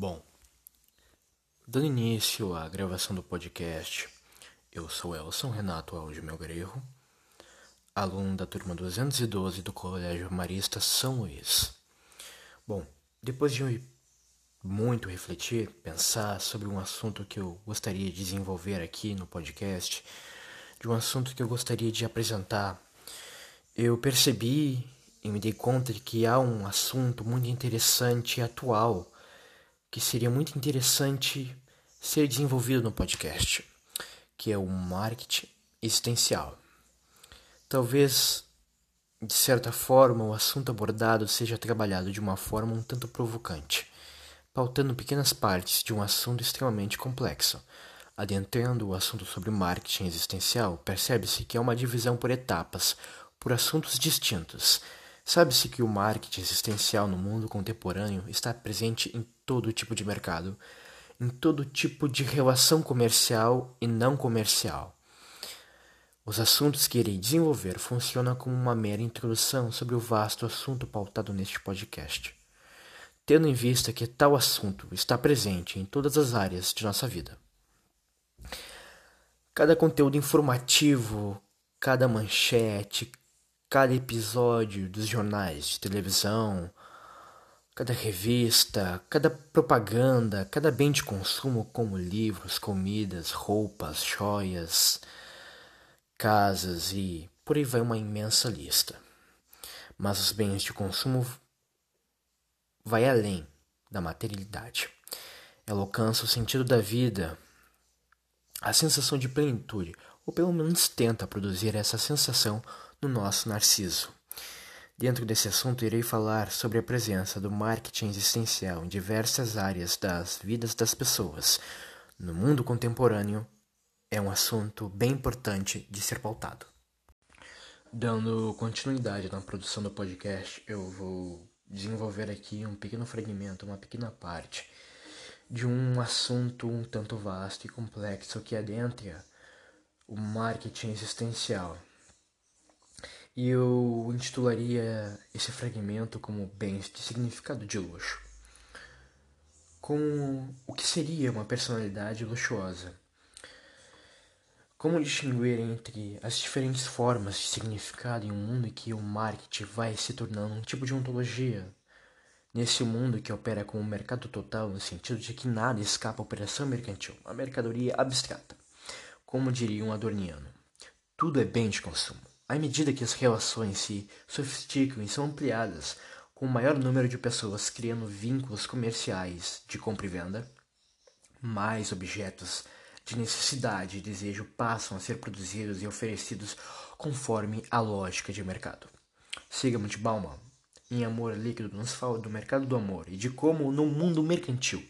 Bom, dando início à gravação do podcast, eu sou Elson Renato Alves Melgarejo, aluno da turma 212 do Colégio Marista São Luís. Bom, depois de muito refletir, pensar sobre um assunto que eu gostaria de desenvolver aqui no podcast, de um assunto que eu gostaria de apresentar, eu percebi e me dei conta de que há um assunto muito interessante e atual que seria muito interessante ser desenvolvido no podcast, que é o marketing existencial. Talvez, de certa forma, o assunto abordado seja trabalhado de uma forma um tanto provocante, pautando pequenas partes de um assunto extremamente complexo. Adentrando o assunto sobre marketing existencial, percebe-se que é uma divisão por etapas, por assuntos distintos, Sabe-se que o marketing existencial no mundo contemporâneo está presente em todo tipo de mercado, em todo tipo de relação comercial e não comercial. Os assuntos que irei desenvolver funcionam como uma mera introdução sobre o vasto assunto pautado neste podcast, tendo em vista que tal assunto está presente em todas as áreas de nossa vida. Cada conteúdo informativo, cada manchete, cada episódio dos jornais de televisão, cada revista, cada propaganda, cada bem de consumo como livros, comidas, roupas, joias, casas e por aí vai uma imensa lista. Mas os bens de consumo vai além da materialidade. Ela alcança o sentido da vida, a sensação de plenitude, ou pelo menos tenta produzir essa sensação no nosso Narciso. Dentro desse assunto, irei falar sobre a presença do marketing existencial em diversas áreas das vidas das pessoas. No mundo contemporâneo, é um assunto bem importante de ser pautado. Dando continuidade na produção do podcast, eu vou desenvolver aqui um pequeno fragmento, uma pequena parte de um assunto um tanto vasto e complexo que adentra o marketing existencial. E eu intitularia esse fragmento como Bens de Significado de Luxo. Como o que seria uma personalidade luxuosa? Como distinguir entre as diferentes formas de significado em um mundo em que o marketing vai se tornando um tipo de ontologia? Nesse mundo que opera com o mercado total, no sentido de que nada escapa à operação mercantil, a mercadoria abstrata. Como diria um adorniano, tudo é bem de consumo. À medida que as relações se sofisticam e são ampliadas com o maior número de pessoas criando vínculos comerciais de compra e venda, mais objetos de necessidade e desejo passam a ser produzidos e oferecidos conforme a lógica de mercado. Sigmund Bauman, em Amor Líquido, nos fala do mercado do amor e de como, no mundo mercantil,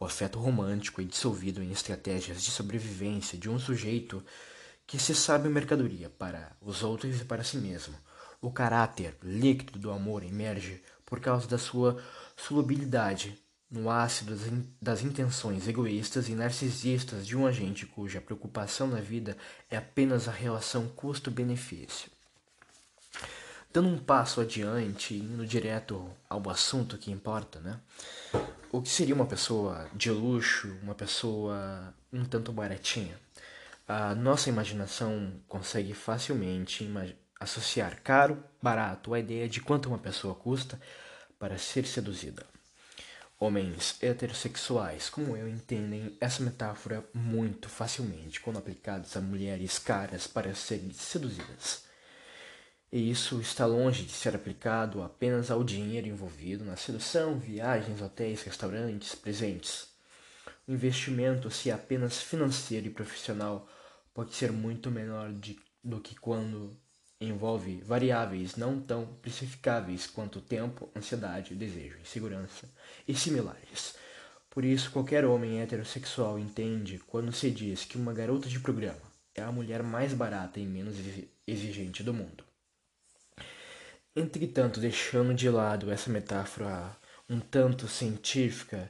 o afeto romântico é dissolvido em estratégias de sobrevivência de um sujeito que se sabe mercadoria para os outros e para si mesmo. O caráter líquido do amor emerge por causa da sua solubilidade no ácido das intenções egoístas e narcisistas de um agente cuja preocupação na vida é apenas a relação custo-benefício. Dando um passo adiante, indo direto ao assunto que importa, né? O que seria uma pessoa de luxo, uma pessoa um tanto baratinha? A nossa imaginação consegue facilmente associar caro, barato à ideia de quanto uma pessoa custa para ser seduzida. Homens heterossexuais como eu entendem essa metáfora muito facilmente quando aplicados a mulheres caras para serem seduzidas. E isso está longe de ser aplicado apenas ao dinheiro envolvido na sedução, viagens, hotéis, restaurantes, presentes. O investimento, se é apenas financeiro e profissional, pode ser muito menor de, do que quando envolve variáveis não tão precificáveis quanto tempo, ansiedade, desejo, insegurança e similares. Por isso, qualquer homem heterossexual entende quando se diz que uma garota de programa é a mulher mais barata e menos exigente do mundo. Entretanto, deixando de lado essa metáfora um tanto científica,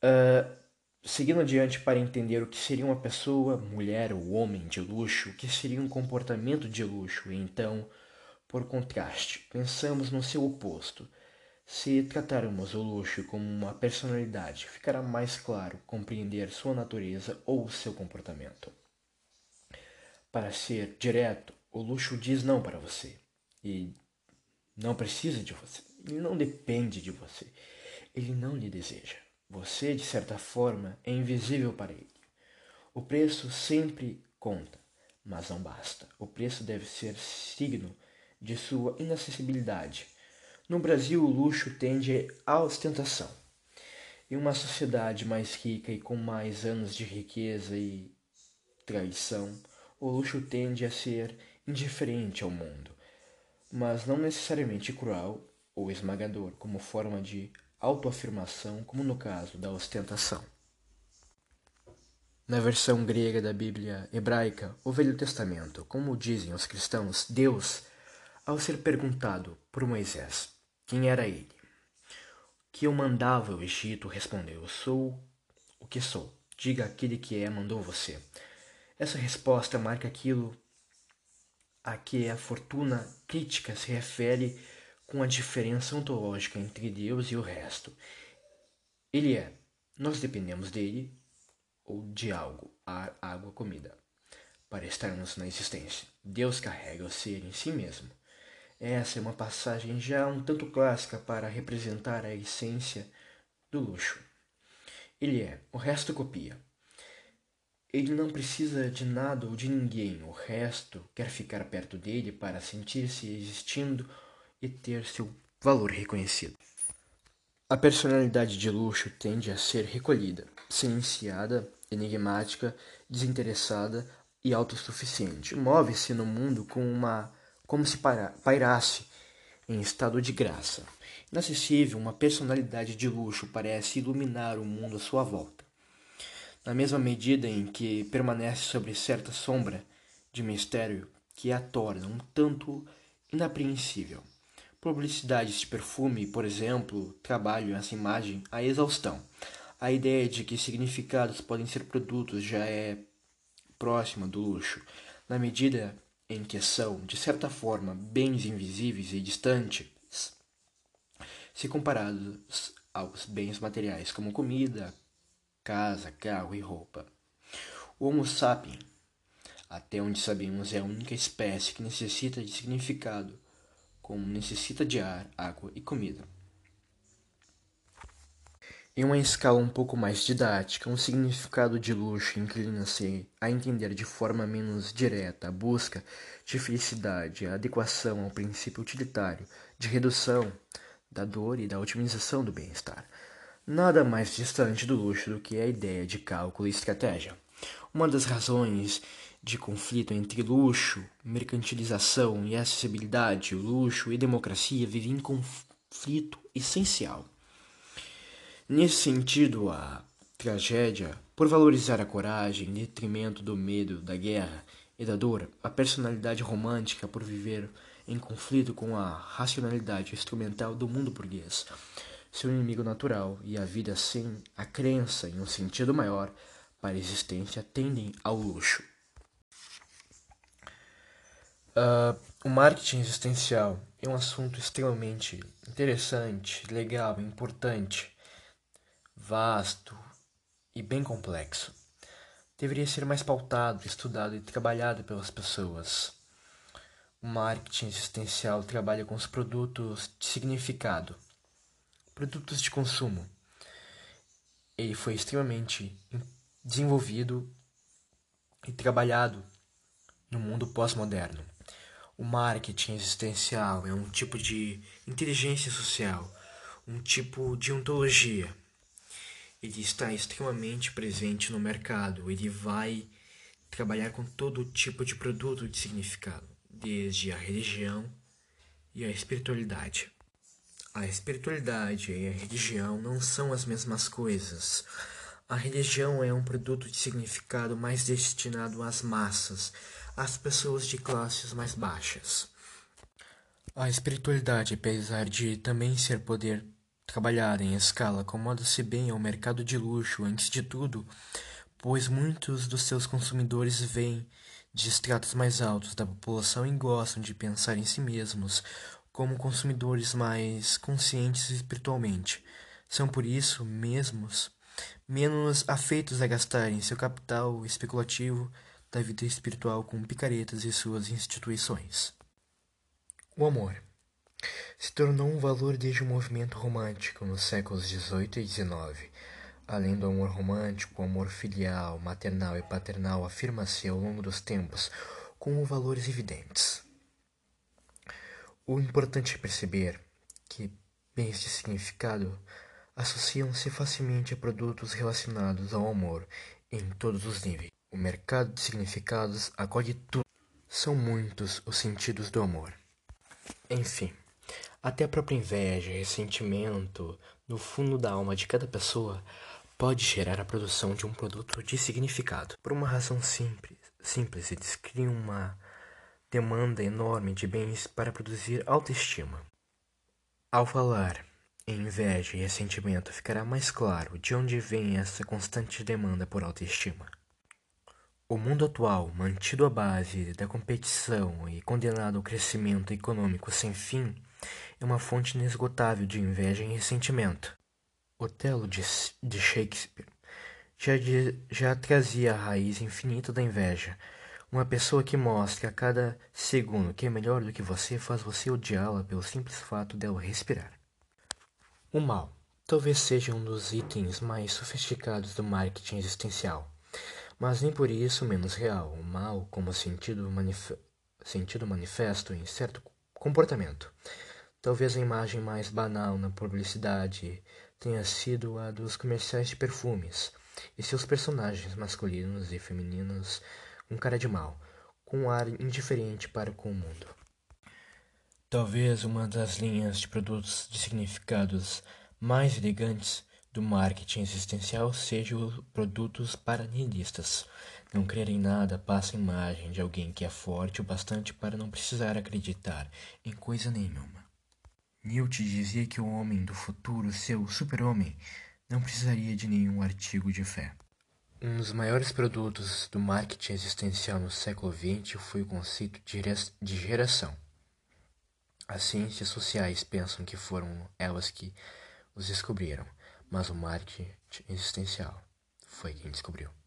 uh, Seguindo adiante para entender o que seria uma pessoa, mulher ou homem de luxo, o que seria um comportamento de luxo, e então, por contraste, pensamos no seu oposto. Se tratarmos o luxo como uma personalidade, ficará mais claro compreender sua natureza ou seu comportamento. Para ser direto, o luxo diz não para você e não precisa de você. Ele não depende de você. Ele não lhe deseja. Você, de certa forma, é invisível para ele. O preço sempre conta, mas não basta. O preço deve ser signo de sua inacessibilidade no Brasil, o luxo tende à ostentação. Em uma sociedade mais rica e com mais anos de riqueza e traição, o luxo tende a ser indiferente ao mundo, mas não necessariamente cruel ou esmagador, como forma de autoafirmação, como no caso da ostentação. Na versão grega da Bíblia hebraica, o Velho Testamento, como dizem os cristãos, Deus, ao ser perguntado por Moisés quem era ele? Que eu mandava o Egito, respondeu: Eu sou o que sou. Diga aquele que é, mandou você. Essa resposta marca aquilo a que a fortuna crítica se refere com a diferença ontológica entre Deus e o resto. Ele é, nós dependemos dele ou de algo, ar, água, comida, para estarmos na existência. Deus carrega o ser em si mesmo. Essa é uma passagem já um tanto clássica para representar a essência do luxo. Ele é, o resto copia. Ele não precisa de nada ou de ninguém, o resto quer ficar perto dele para sentir-se existindo e ter seu valor reconhecido. A personalidade de luxo tende a ser recolhida, silenciada, enigmática, desinteressada e autossuficiente. Move-se no mundo com uma como se pairasse em estado de graça. Inacessível, uma personalidade de luxo parece iluminar o mundo à sua volta. Na mesma medida em que permanece sobre certa sombra de mistério que a torna um tanto inapreensível. Publicidades de perfume, por exemplo, trabalham essa imagem à exaustão. A ideia de que significados podem ser produtos já é próxima do luxo, na medida em que são, de certa forma, bens invisíveis e distantes, se comparados aos bens materiais como comida, casa, carro e roupa. O Homo sapiens, até onde sabemos, é a única espécie que necessita de significado, como necessita de ar, água e comida. Em uma escala um pouco mais didática, um significado de luxo inclina-se a entender de forma menos direta a busca de felicidade, a adequação ao princípio utilitário de redução da dor e da otimização do bem-estar. Nada mais distante do luxo do que a ideia de cálculo e estratégia. Uma das razões de conflito entre luxo, mercantilização e acessibilidade, luxo e democracia vivem em conflito essencial. Nesse sentido, a tragédia, por valorizar a coragem em detrimento do medo, da guerra e da dor, a personalidade romântica por viver em conflito com a racionalidade instrumental do mundo burguês, seu inimigo natural e a vida sem a crença em um sentido maior para a existência tendem ao luxo. Uh, o marketing existencial é um assunto extremamente interessante, legal, importante vasto e bem complexo. Deveria ser mais pautado, estudado e trabalhado pelas pessoas. O marketing existencial trabalha com os produtos de significado, produtos de consumo. Ele foi extremamente desenvolvido e trabalhado no mundo pós-moderno. O marketing existencial é um tipo de inteligência social, um tipo de ontologia ele está extremamente presente no mercado. Ele vai trabalhar com todo tipo de produto de significado, desde a religião e a espiritualidade. A espiritualidade e a religião não são as mesmas coisas. A religião é um produto de significado mais destinado às massas, às pessoas de classes mais baixas. A espiritualidade, apesar de também ser poder Trabalhar em escala acomoda-se bem ao mercado de luxo antes de tudo, pois muitos dos seus consumidores vêm de estratos mais altos da população e gostam de pensar em si mesmos como consumidores mais conscientes espiritualmente. São por isso mesmos menos afeitos a gastarem seu capital especulativo da vida espiritual com picaretas e suas instituições. O amor se tornou um valor desde o movimento romântico nos séculos XVIII e XIX. Além do amor romântico, o amor filial, maternal e paternal afirma-se ao longo dos tempos como valores evidentes. O importante é perceber que bens de significado associam-se facilmente a produtos relacionados ao amor em todos os níveis. O mercado de significados acolhe tudo. São muitos os sentidos do amor. Enfim, até a própria inveja ressentimento no fundo da alma de cada pessoa pode gerar a produção de um produto de significado. Por uma razão simples, simples eles criam uma demanda enorme de bens para produzir autoestima. Ao falar em inveja e ressentimento, ficará mais claro de onde vem essa constante demanda por autoestima. O mundo atual, mantido à base da competição e condenado ao crescimento econômico sem fim, é uma fonte inesgotável de inveja e ressentimento. Otelo de, de Shakespeare já, já trazia a raiz infinita da inveja. Uma pessoa que mostra a cada segundo que é melhor do que você faz você odiá-la pelo simples fato dela respirar. O mal talvez seja um dos itens mais sofisticados do marketing existencial mas nem por isso menos real. O mal como sentido, manif sentido manifesto em certo comportamento. Talvez a imagem mais banal na publicidade tenha sido a dos comerciais de perfumes e seus personagens masculinos e femininos com cara de mal, com um ar indiferente para com o mundo. Talvez uma das linhas de produtos de significados mais elegantes do marketing existencial sejam produtos para nihilistas. Não crer em nada passa a imagem de alguém que é forte o bastante para não precisar acreditar em coisa nenhuma. Nietzsche dizia que o homem do futuro, seu super-homem, não precisaria de nenhum artigo de fé. Um dos maiores produtos do marketing existencial no século XX foi o conceito de geração. As ciências sociais pensam que foram elas que os descobriram mas o marketing existencial foi quem descobriu.